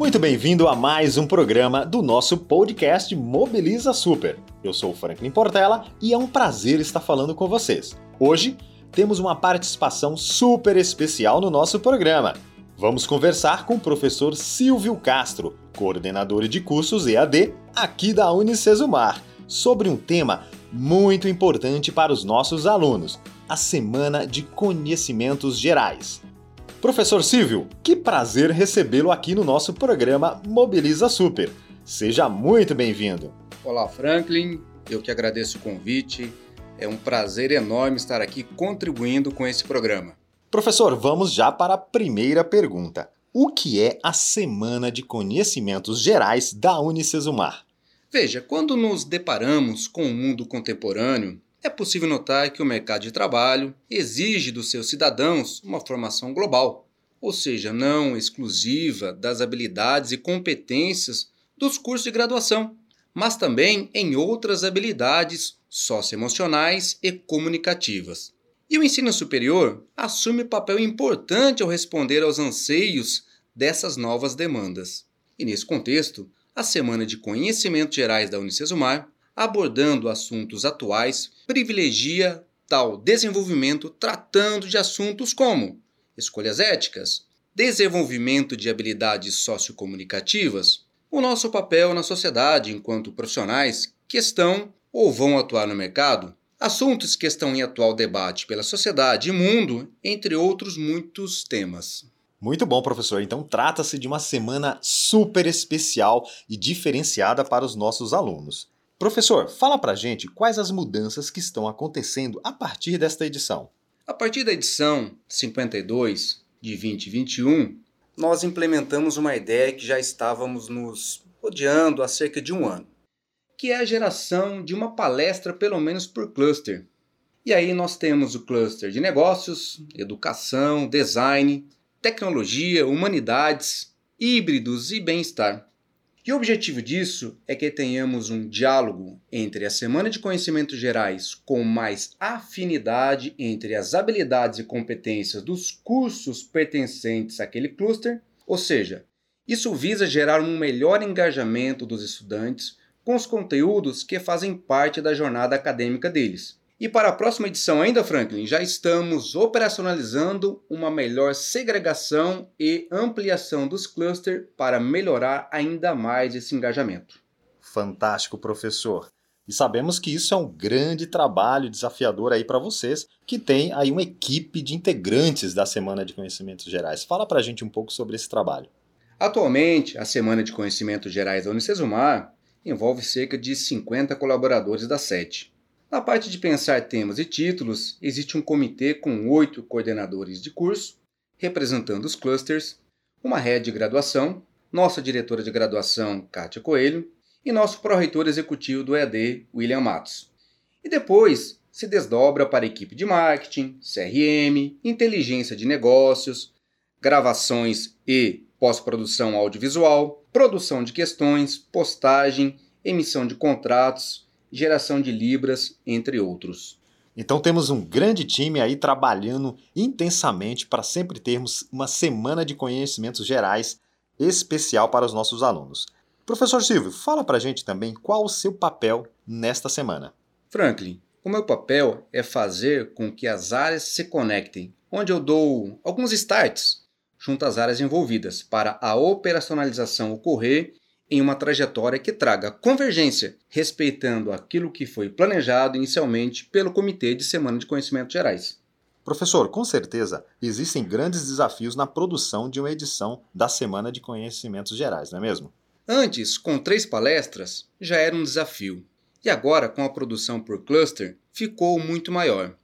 Muito bem-vindo a mais um programa do nosso podcast Mobiliza Super. Eu sou o Franklin Portela e é um prazer estar falando com vocês. Hoje temos uma participação super especial no nosso programa. Vamos conversar com o professor Silvio Castro, coordenador de cursos EAD aqui da Unicesumar, sobre um tema muito importante para os nossos alunos: a Semana de Conhecimentos Gerais. Professor Silvio, que prazer recebê-lo aqui no nosso programa Mobiliza Super. Seja muito bem-vindo. Olá, Franklin. Eu que agradeço o convite. É um prazer enorme estar aqui contribuindo com esse programa. Professor, vamos já para a primeira pergunta. O que é a Semana de Conhecimentos Gerais da Unicesumar? Veja, quando nos deparamos com o mundo contemporâneo, é possível notar que o mercado de trabalho exige dos seus cidadãos uma formação global, ou seja, não exclusiva das habilidades e competências dos cursos de graduação, mas também em outras habilidades socioemocionais e comunicativas. E o ensino superior assume papel importante ao responder aos anseios dessas novas demandas. E nesse contexto, a Semana de Conhecimentos Gerais da Unicesumar, abordando assuntos atuais, privilegia tal desenvolvimento tratando de assuntos como escolhas éticas, desenvolvimento de habilidades sociocomunicativas, o nosso papel na sociedade enquanto profissionais que estão ou vão atuar no mercado, assuntos que estão em atual debate pela sociedade e mundo, entre outros muitos temas. Muito bom, professor. Então trata-se de uma semana super especial e diferenciada para os nossos alunos. Professor, fala pra gente quais as mudanças que estão acontecendo a partir desta edição. A partir da edição 52 de 2021, nós implementamos uma ideia que já estávamos nos rodeando há cerca de um ano, que é a geração de uma palestra pelo menos por cluster. E aí nós temos o cluster de negócios, educação, design, tecnologia, humanidades, híbridos e bem-estar. E o objetivo disso é que tenhamos um diálogo entre a Semana de Conhecimentos Gerais com mais afinidade entre as habilidades e competências dos cursos pertencentes àquele cluster, ou seja, isso visa gerar um melhor engajamento dos estudantes com os conteúdos que fazem parte da jornada acadêmica deles e para a próxima edição ainda, Franklin, já estamos operacionalizando uma melhor segregação e ampliação dos clusters para melhorar ainda mais esse engajamento. Fantástico, professor. E sabemos que isso é um grande trabalho desafiador aí para vocês, que tem aí uma equipe de integrantes da Semana de Conhecimentos Gerais. Fala para a gente um pouco sobre esse trabalho. Atualmente, a Semana de Conhecimentos Gerais da Unicesumar envolve cerca de 50 colaboradores da sete. Na parte de pensar temas e títulos, existe um comitê com oito coordenadores de curso, representando os clusters, uma rede de graduação, nossa diretora de graduação, Kátia Coelho, e nosso pró-reitor executivo do EAD, William Matos. E depois se desdobra para a equipe de marketing, CRM, inteligência de negócios, gravações e pós-produção audiovisual, produção de questões, postagem, emissão de contratos, geração de libras, entre outros. Então temos um grande time aí trabalhando intensamente para sempre termos uma semana de conhecimentos gerais especial para os nossos alunos. Professor Silvio, fala para a gente também qual o seu papel nesta semana. Franklin, o meu papel é fazer com que as áreas se conectem, onde eu dou alguns starts junto às áreas envolvidas para a operacionalização ocorrer em uma trajetória que traga convergência, respeitando aquilo que foi planejado inicialmente pelo Comitê de Semana de Conhecimentos Gerais. Professor, com certeza existem grandes desafios na produção de uma edição da Semana de Conhecimentos Gerais, não é mesmo? Antes, com três palestras, já era um desafio. E agora, com a produção por cluster, ficou muito maior,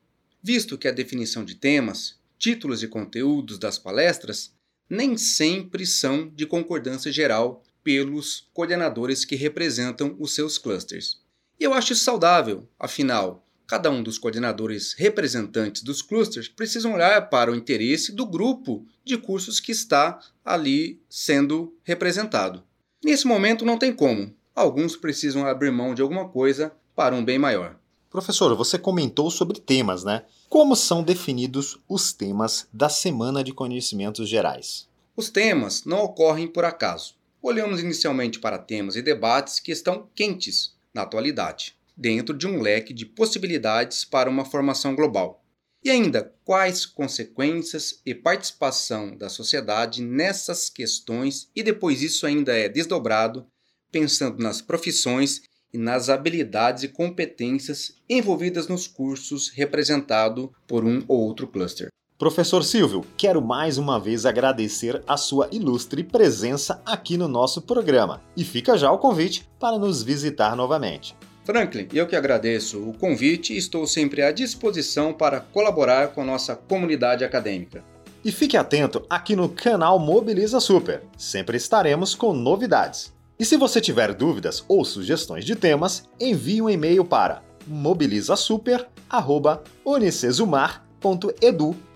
visto que a definição de temas, títulos e conteúdos das palestras nem sempre são de concordância geral pelos coordenadores que representam os seus clusters. E eu acho isso saudável, afinal, cada um dos coordenadores representantes dos clusters precisam olhar para o interesse do grupo de cursos que está ali sendo representado. Nesse momento não tem como. Alguns precisam abrir mão de alguma coisa para um bem maior. Professor, você comentou sobre temas, né? Como são definidos os temas da Semana de Conhecimentos Gerais? Os temas não ocorrem por acaso. Olhamos inicialmente para temas e debates que estão quentes na atualidade, dentro de um leque de possibilidades para uma formação global. E ainda, quais consequências e participação da sociedade nessas questões, e depois isso ainda é desdobrado, pensando nas profissões e nas habilidades e competências envolvidas nos cursos representado por um ou outro cluster. Professor Silvio, quero mais uma vez agradecer a sua ilustre presença aqui no nosso programa e fica já o convite para nos visitar novamente. Franklin, eu que agradeço o convite e estou sempre à disposição para colaborar com a nossa comunidade acadêmica. E fique atento aqui no canal Mobiliza Super, sempre estaremos com novidades. E se você tiver dúvidas ou sugestões de temas, envie um e-mail para mobilizasuper.unicesumar.edu.br.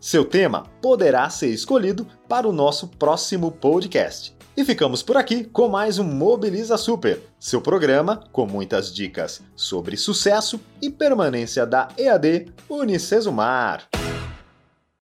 Seu tema poderá ser escolhido para o nosso próximo podcast. E ficamos por aqui com mais um Mobiliza Super, seu programa com muitas dicas sobre sucesso e permanência da EAD Unicesumar.